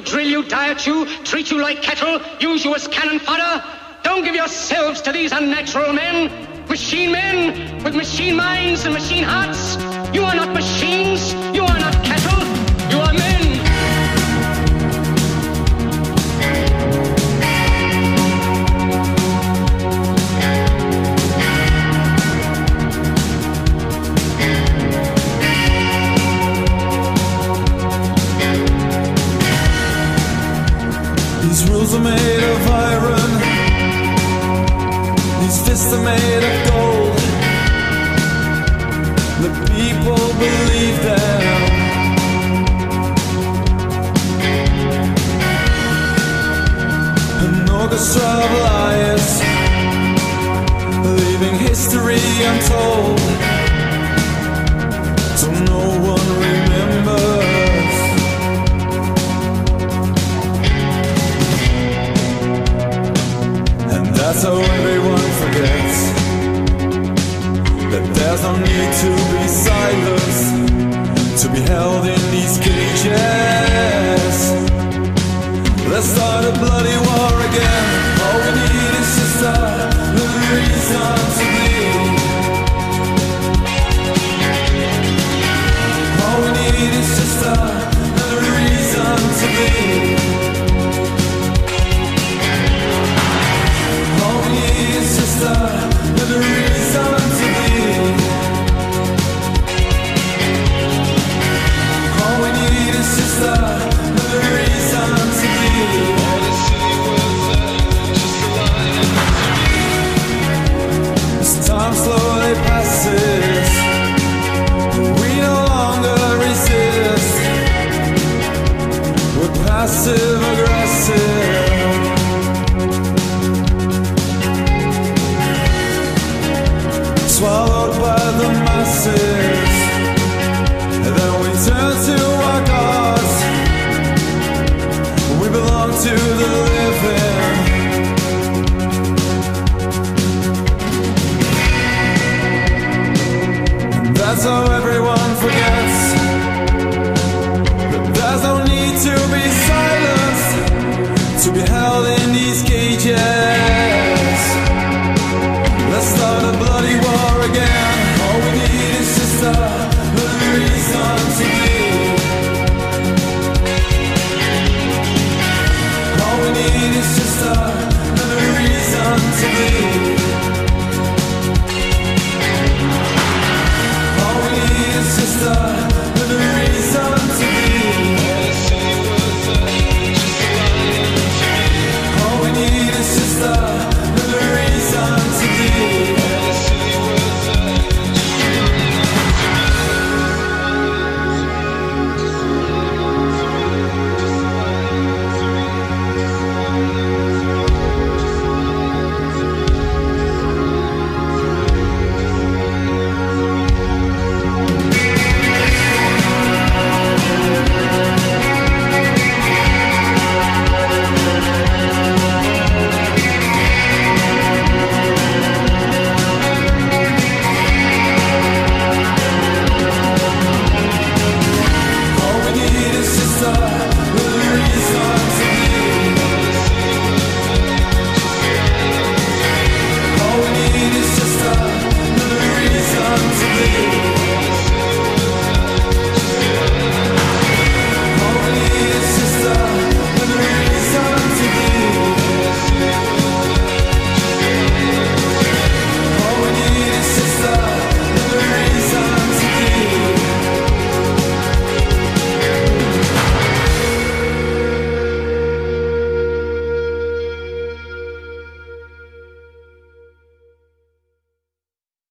to drill you, diet you, treat you like cattle, use you as cannon fodder. Don't give yourselves to these unnatural men, machine men with machine minds and machine hearts. You are not machines. You are Rules are made of iron. These fists are made of gold. The people believe them. An orchestra of liars, leaving history untold. That there's no need to be silenced, to be held in these cages.